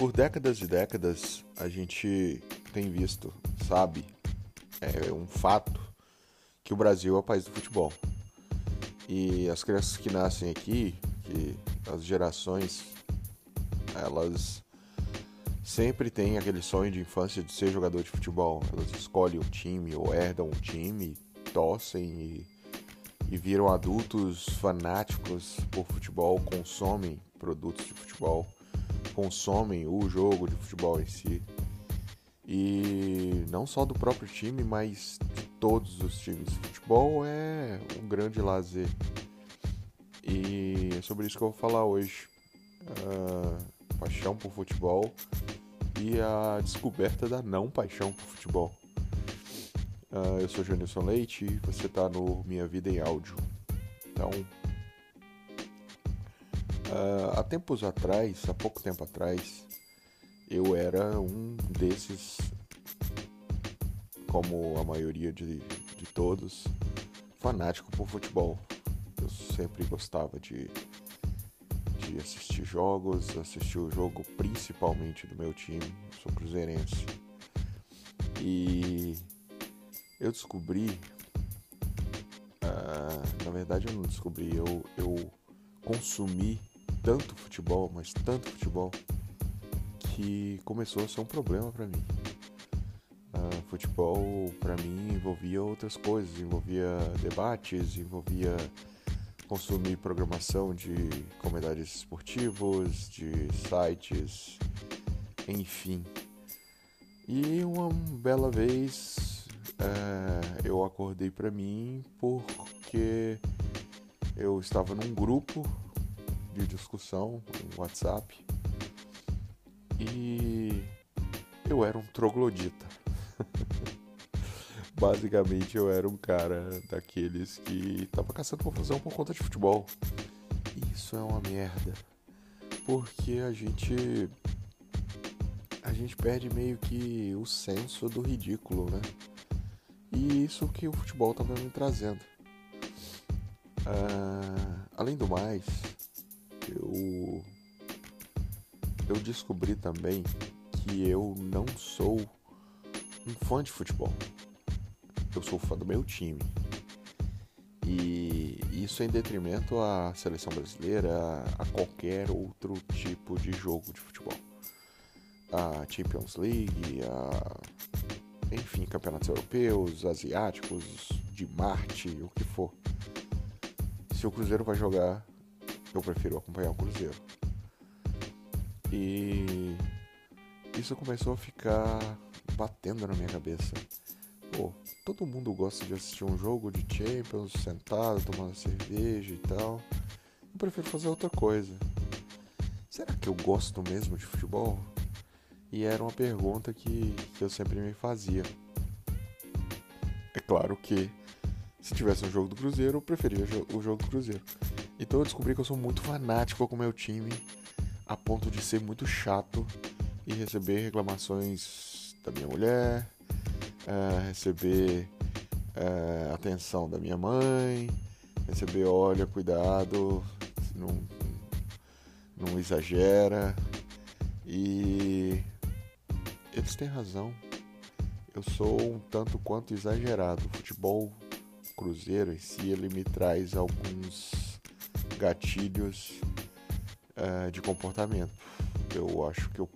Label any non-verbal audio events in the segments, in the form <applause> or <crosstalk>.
por décadas e décadas a gente tem visto, sabe, é um fato que o Brasil é o país do futebol. E as crianças que nascem aqui, que as gerações, elas sempre têm aquele sonho de infância de ser jogador de futebol. Elas escolhem um time ou herdam um time, torcem e, e viram adultos fanáticos por futebol, consomem produtos de futebol, consomem o jogo de futebol em si. E não só do próprio time, mas de todos os times. Futebol é um grande lazer. E é sobre isso que eu vou falar hoje. Uh, paixão por futebol e a descoberta da não paixão por futebol. Uh, eu sou Janilson Leite e você está no Minha Vida em Áudio. Então, Uh, há tempos atrás, há pouco tempo atrás, eu era um desses, como a maioria de, de todos, fanático por futebol. Eu sempre gostava de, de assistir jogos, assistir o jogo principalmente do meu time, sou cruzeirense. E eu descobri, uh, na verdade eu não descobri, eu, eu consumi tanto futebol, mas tanto futebol, que começou a ser um problema para mim. Uh, futebol para mim envolvia outras coisas, envolvia debates, envolvia consumir programação de comentários esportivos, de sites, enfim. E uma bela vez uh, eu acordei para mim porque eu estava num grupo de discussão no WhatsApp. E eu era um troglodita. <laughs> Basicamente eu era um cara daqueles que tava caçando confusão por conta de futebol. Isso é uma merda. Porque a gente a gente perde meio que o senso do ridículo, né? E isso que o futebol tá me trazendo. Uh, além do mais, eu eu descobri também que eu não sou um fã de futebol. Eu sou fã do meu time. E isso em detrimento à seleção brasileira, a qualquer outro tipo de jogo de futebol. A Champions League, a enfim, campeonatos europeus, asiáticos, de Marte, o que for. Se o Cruzeiro vai jogar, eu prefiro acompanhar o Cruzeiro. E isso começou a ficar batendo na minha cabeça. Pô, todo mundo gosta de assistir um jogo de Champions sentado, tomando cerveja e tal. Eu prefiro fazer outra coisa. Será que eu gosto mesmo de futebol? E era uma pergunta que, que eu sempre me fazia. É claro que se tivesse um jogo do Cruzeiro, eu preferia o jogo do Cruzeiro. Então eu descobri que eu sou muito fanático com o meu time, a ponto de ser muito chato e receber reclamações da minha mulher, uh, receber uh, atenção da minha mãe, receber olha, cuidado, não, não exagera. E eles têm razão. Eu sou um tanto quanto exagerado. O futebol cruzeiro em si ele me traz alguns gatilhos uh, de comportamento. Eu acho que eu,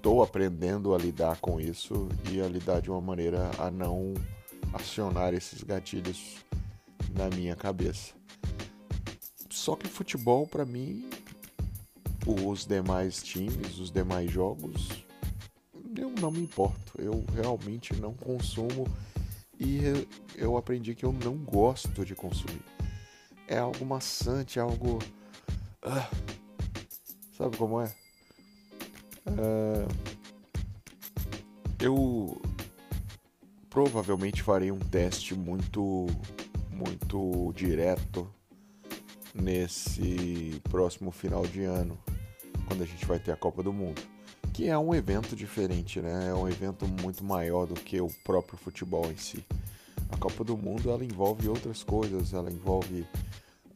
tô aprendendo a lidar com isso e a lidar de uma maneira a não acionar esses gatilhos na minha cabeça. Só que futebol para mim, os demais times, os demais jogos, eu não me importo. Eu realmente não consumo e eu aprendi que eu não gosto de consumir é algo maçante, é algo. Ah, sabe como é? Uh, eu provavelmente farei um teste muito, muito direto nesse próximo final de ano, quando a gente vai ter a Copa do Mundo. Que é um evento diferente, né? É um evento muito maior do que o próprio futebol em si. A Copa do Mundo ela envolve outras coisas, ela envolve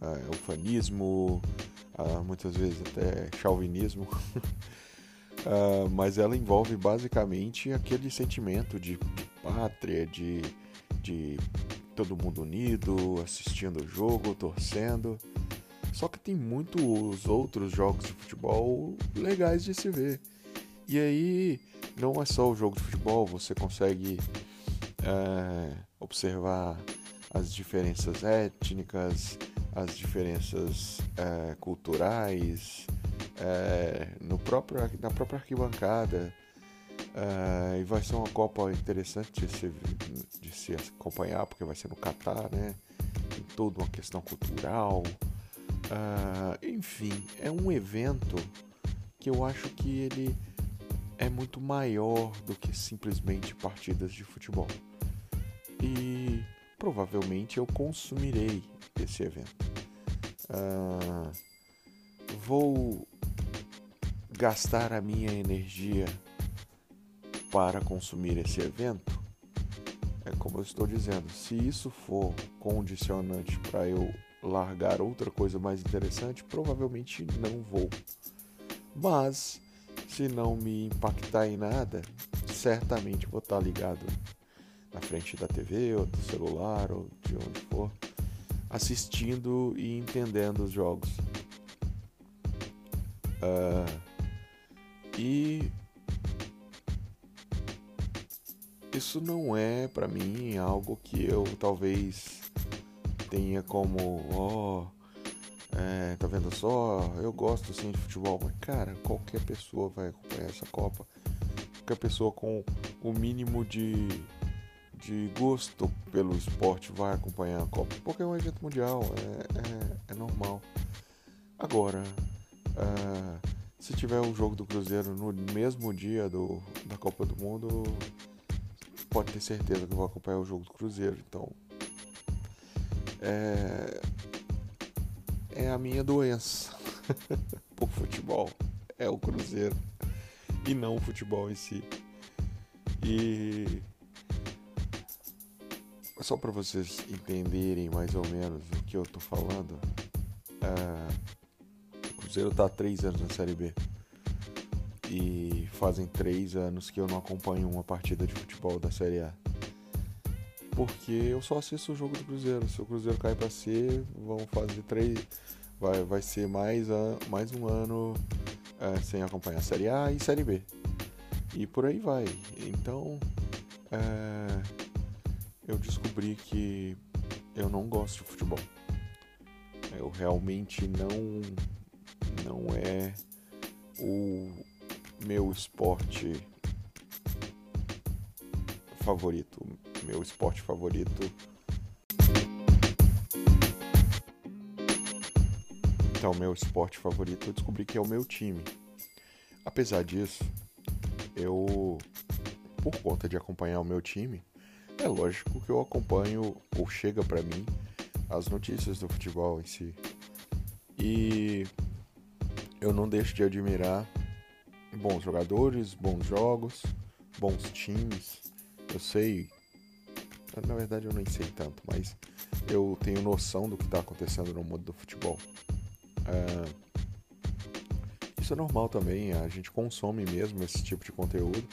uh, ufanismo, uh, muitas vezes até chauvinismo. Uh, <laughs> mas ela envolve basicamente aquele sentimento de, pátria, de, de todo mundo unido, assistindo o jogo, torcendo. Só que tem muitos outros jogos de futebol legais de se ver. E aí não é só o jogo de futebol, você consegue é, observar as diferenças étnicas, as diferenças é, culturais, é, no próprio, na própria arquibancada. É, e vai ser uma Copa interessante de se, de se acompanhar, porque vai ser no Catar, né? Tem toda uma questão cultural. É, enfim, é um evento que eu acho que ele é muito maior do que simplesmente partidas de futebol. E provavelmente eu consumirei esse evento. Uh, vou gastar a minha energia para consumir esse evento? É como eu estou dizendo, se isso for condicionante para eu largar outra coisa mais interessante, provavelmente não vou. Mas se não me impactar em nada, certamente vou estar ligado na frente da TV ou do celular ou de onde for, assistindo e entendendo os jogos. Uh, e isso não é para mim algo que eu talvez tenha como, ó, oh, é, tá vendo só, eu gosto sim de futebol, mas cara, qualquer pessoa vai acompanhar essa Copa. Qualquer pessoa com o mínimo de, de gosto pelo esporte vai acompanhar a Copa, porque é um evento mundial, é, é, é normal. Agora, uh, se tiver um jogo do Cruzeiro no mesmo dia do, da Copa do Mundo, pode ter certeza que eu vou acompanhar o jogo do Cruzeiro. Então, é, é a minha doença <laughs> por futebol. É o Cruzeiro e não o futebol em si. E só para vocês entenderem mais ou menos o que eu tô falando. É, Cruzeiro está há três anos na Série B. E fazem três anos que eu não acompanho uma partida de futebol da Série A. Porque eu só assisto o jogo do Cruzeiro. Se o Cruzeiro cair para C, vão fazer três. Vai, vai ser mais, a, mais um ano é, sem acompanhar a Série A e Série B. E por aí vai. Então, é, eu descobri que eu não gosto de futebol. Eu realmente não não é o meu esporte favorito. Meu esporte favorito. Então, meu esporte favorito eu descobri que é o meu time. Apesar disso, eu, por conta de acompanhar o meu time, é lógico que eu acompanho ou chega para mim as notícias do futebol em si. E eu não deixo de admirar bons jogadores, bons jogos, bons times. Eu sei, na verdade eu nem sei tanto, mas eu tenho noção do que está acontecendo no mundo do futebol. É, isso é normal também, a gente consome mesmo esse tipo de conteúdo,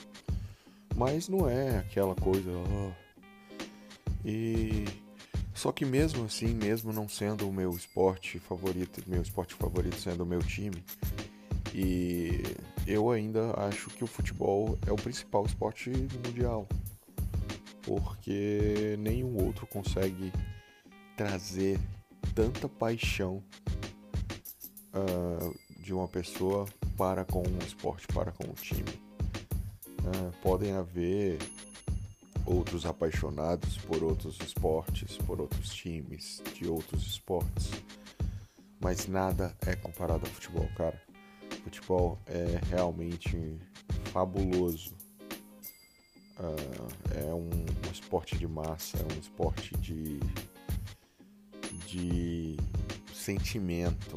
mas não é aquela coisa. Oh, e só que mesmo assim, mesmo não sendo o meu esporte favorito, meu esporte favorito sendo o meu time, e eu ainda acho que o futebol é o principal esporte mundial, porque nenhum outro consegue trazer tanta paixão uh, de uma pessoa para com o esporte, para com o time. Uh, podem haver outros apaixonados por outros esportes, por outros times de outros esportes. Mas nada é comparado ao futebol, cara. Futebol é realmente fabuloso. Uh, é um, um, esporte de massa, é um esporte de, de sentimento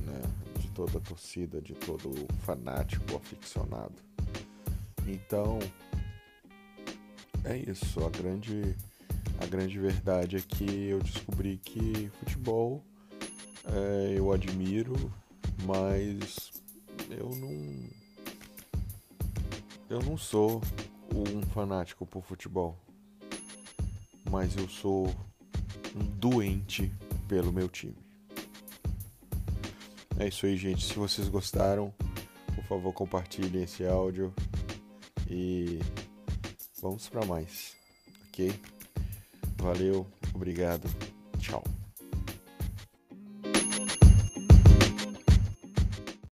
né? de toda a torcida, de todo fanático aficionado. Então, é isso. A grande, a grande verdade é que eu descobri que futebol é, eu admiro, mas eu não. Eu não sou um fanático por futebol, mas eu sou um doente pelo meu time. É isso aí, gente. Se vocês gostaram, por favor, compartilhem esse áudio e vamos para mais, ok? Valeu, obrigado, tchau.